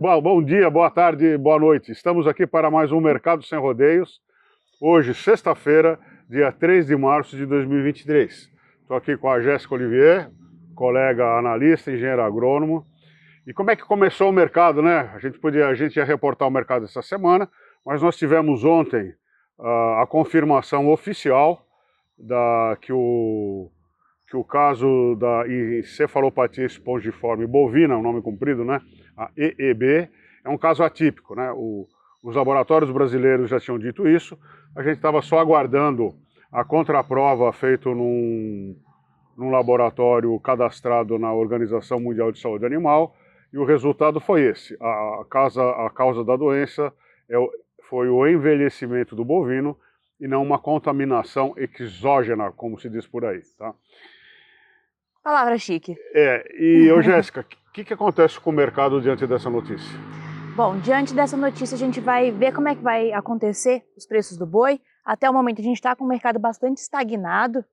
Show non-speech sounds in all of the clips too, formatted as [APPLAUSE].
Bom, bom dia, boa tarde, boa noite. Estamos aqui para mais um Mercado Sem Rodeios. Hoje, sexta-feira, dia 3 de março de 2023. Estou aqui com a Jéssica Olivier, colega analista, engenheiro agrônomo. E como é que começou o mercado, né? A gente, podia, a gente ia reportar o mercado essa semana, mas nós tivemos ontem uh, a confirmação oficial da, que, o, que o caso da encefalopatia espongiforme bovina, um nome comprido, né? A EEB, é um caso atípico, né? O, os laboratórios brasileiros já tinham dito isso, a gente estava só aguardando a contraprova feita num, num laboratório cadastrado na Organização Mundial de Saúde Animal, e o resultado foi esse. A, causa, a causa da doença é, foi o envelhecimento do bovino e não uma contaminação exógena, como se diz por aí. Tá? Palavra chique. É, e, ô [LAUGHS] Jéssica, o que, que acontece com o mercado diante dessa notícia? Bom, diante dessa notícia a gente vai ver como é que vai acontecer os preços do boi. Até o momento a gente está com o mercado bastante estagnado,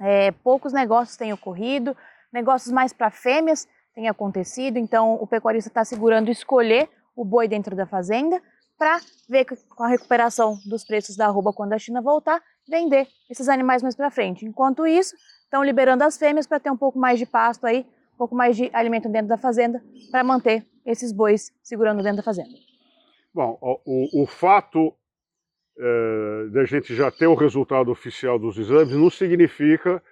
é, poucos negócios têm ocorrido, negócios mais para fêmeas têm acontecido, então o pecuarista está segurando escolher o boi dentro da fazenda para ver com a recuperação dos preços da arroba quando a China voltar, vender esses animais mais para frente. Enquanto isso, estão liberando as fêmeas para ter um pouco mais de pasto aí, pouco mais de alimento dentro da fazenda, para manter esses bois segurando dentro da fazenda. Bom, o, o fato é, da gente já ter o resultado oficial dos exames não significa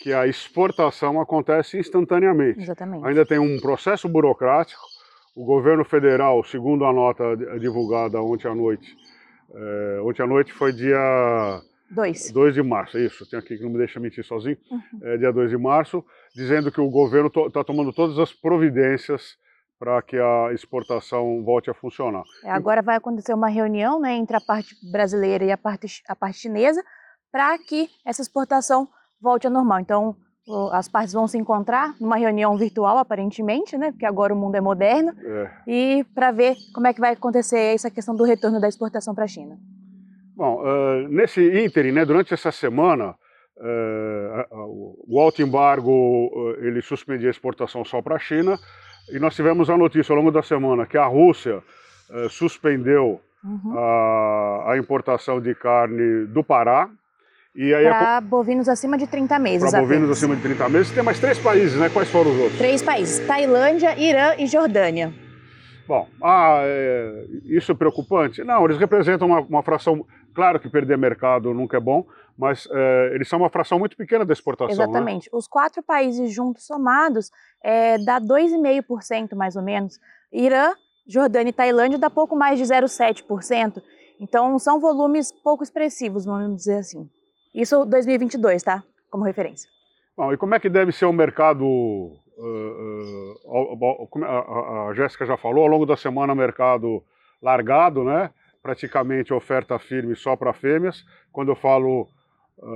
que a exportação acontece instantaneamente. Exatamente. Ainda tem um processo burocrático o governo federal, segundo a nota divulgada ontem à noite, é, ontem à noite foi dia 2. 2 de março, isso, tem aqui que não me deixa mentir sozinho, uhum. é, dia 2 de março, dizendo que o governo está to tomando todas as providências para que a exportação volte a funcionar. É, agora vai acontecer uma reunião né, entre a parte brasileira e a parte, a parte chinesa para que essa exportação volte ao normal. Então, as partes vão se encontrar numa reunião virtual, aparentemente, né? Porque agora o mundo é moderno. É. E para ver como é que vai acontecer essa questão do retorno da exportação para a China. Bom, uh, nesse ínterim, né, durante essa semana, uh, o alto embargo uh, ele suspendia a exportação só para a China e nós tivemos a notícia ao longo da semana que a Rússia suspendeu uhum. a, a importação de carne do Pará, para bovinos acima de 30 meses. Para bovinos acima de 30 meses. Tem mais três países, né? Quais foram os outros? Três países: Tailândia, Irã e Jordânia. Bom, ah, é, isso é preocupante? Não, eles representam uma, uma, fração. Claro que perder mercado nunca é bom, mas é, eles são uma fração muito pequena da exportação. Né? Exatamente. Né? Os quatro países juntos somados é, dá 2,5% mais ou menos. Irã, Jordânia e Tailândia dá pouco mais de 0,7%. Então são volumes pouco expressivos, vamos dizer assim. Isso 2022, tá? Como referência. Bom, e como é que deve ser o mercado? Uh, uh, a, a Jéssica já falou, ao longo da semana mercado largado, né? Praticamente oferta firme só para fêmeas. Quando eu falo,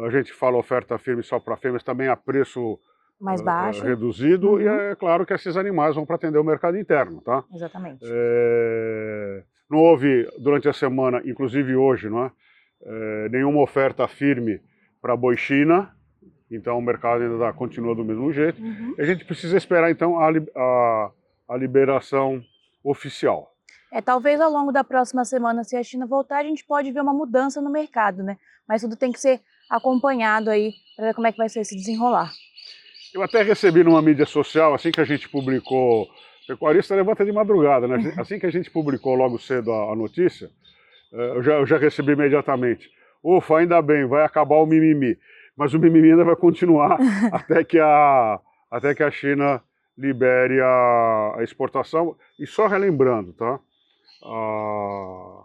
a gente fala oferta firme só para fêmeas, também a preço mais baixo, reduzido, uhum. e é claro que esses animais vão para atender o mercado interno, tá? Exatamente. É, não houve durante a semana, inclusive hoje, não é? é, nenhuma oferta firme para boi China, então o mercado ainda dá, continua do mesmo jeito. Uhum. A gente precisa esperar então a, a, a, liberação oficial. É, talvez ao longo da próxima semana, se a China voltar, a gente pode ver uma mudança no mercado, né? Mas tudo tem que ser acompanhado aí para ver como é que vai ser esse desenrolar. Eu até recebi numa mídia social, assim que a gente publicou, pecuarista levanta de madrugada, né? [LAUGHS] Assim que a gente publicou logo cedo a, a notícia, é, eu já, eu já recebi imediatamente. Ufa, ainda bem, vai acabar o mimimi. Mas o mimimi ainda vai continuar [LAUGHS] até, que a, até que a China libere a, a exportação. E só relembrando, tá? A,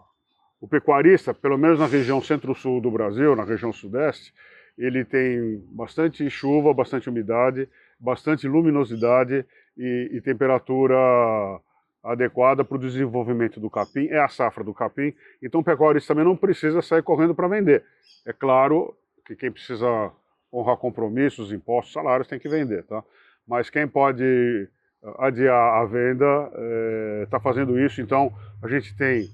o pecuarista, pelo menos na região centro-sul do Brasil, na região sudeste, ele tem bastante chuva, bastante umidade, bastante luminosidade e, e temperatura adequada para o desenvolvimento do capim, é a safra do capim, então o pecuarista também não precisa sair correndo para vender. É claro que quem precisa honrar compromissos, impostos, salários tem que vender, tá? Mas quem pode adiar a venda está eh, fazendo isso, então a gente tem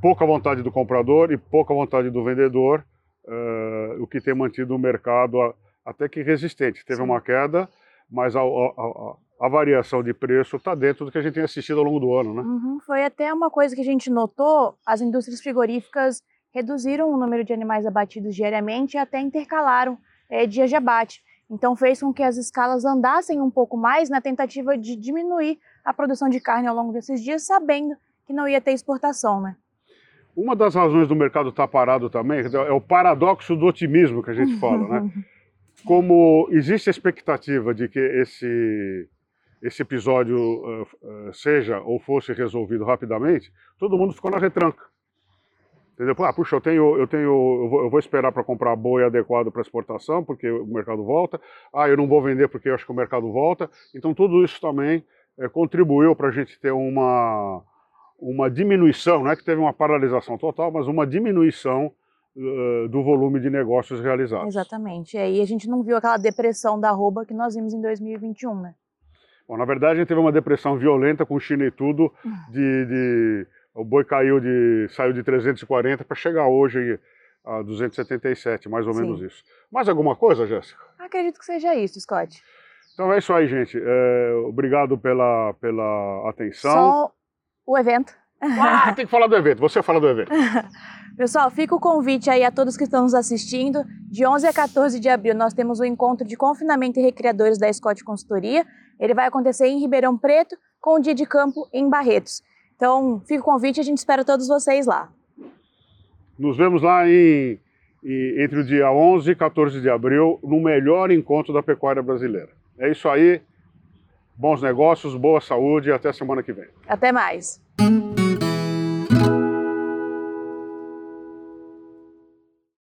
pouca vontade do comprador e pouca vontade do vendedor, é, o que tem mantido o mercado até que resistente. Teve Sim. uma queda, mas a, a, a, a variação de preço está dentro do que a gente tem assistido ao longo do ano, né? Uhum, foi até uma coisa que a gente notou, as indústrias frigoríficas reduziram o número de animais abatidos diariamente e até intercalaram é, dias de abate. Então fez com que as escalas andassem um pouco mais na tentativa de diminuir a produção de carne ao longo desses dias, sabendo que não ia ter exportação, né? Uma das razões do mercado estar tá parado também é o paradoxo do otimismo que a gente fala, né? [LAUGHS] Como existe a expectativa de que esse, esse episódio uh, uh, seja ou fosse resolvido rapidamente, todo mundo ficou na retranca. Entendeu? Ah, puxa, eu tenho, eu tenho, eu vou, eu vou esperar para comprar boi adequado para exportação, porque o mercado volta. Ah, eu não vou vender porque eu acho que o mercado volta. Então tudo isso também é, contribuiu para a gente ter uma, uma diminuição, não é que teve uma paralisação total, mas uma diminuição uh, do volume de negócios realizados. Exatamente. E aí a gente não viu aquela depressão da arroba que nós vimos em 2021, né? Bom, na verdade a gente teve uma depressão violenta com China e tudo de, de o boi caiu de, saiu de 340 para chegar hoje a 277, mais ou Sim. menos isso. Mais alguma coisa, Jéssica? Acredito que seja isso, Scott. Então é isso aí, gente. É, obrigado pela, pela atenção. Só o evento. Ah, tem que falar do evento. Você fala do evento. [LAUGHS] Pessoal, fica o convite aí a todos que estão nos assistindo. De 11 a 14 de abril, nós temos o encontro de confinamento e recreadores da Scott Consultoria. Ele vai acontecer em Ribeirão Preto, com o dia de campo em Barretos. Então, fica o convite, a gente espera todos vocês lá. Nos vemos lá em, em, entre o dia 11 e 14 de abril, no melhor encontro da pecuária brasileira. É isso aí. Bons negócios, boa saúde e até semana que vem. Até mais.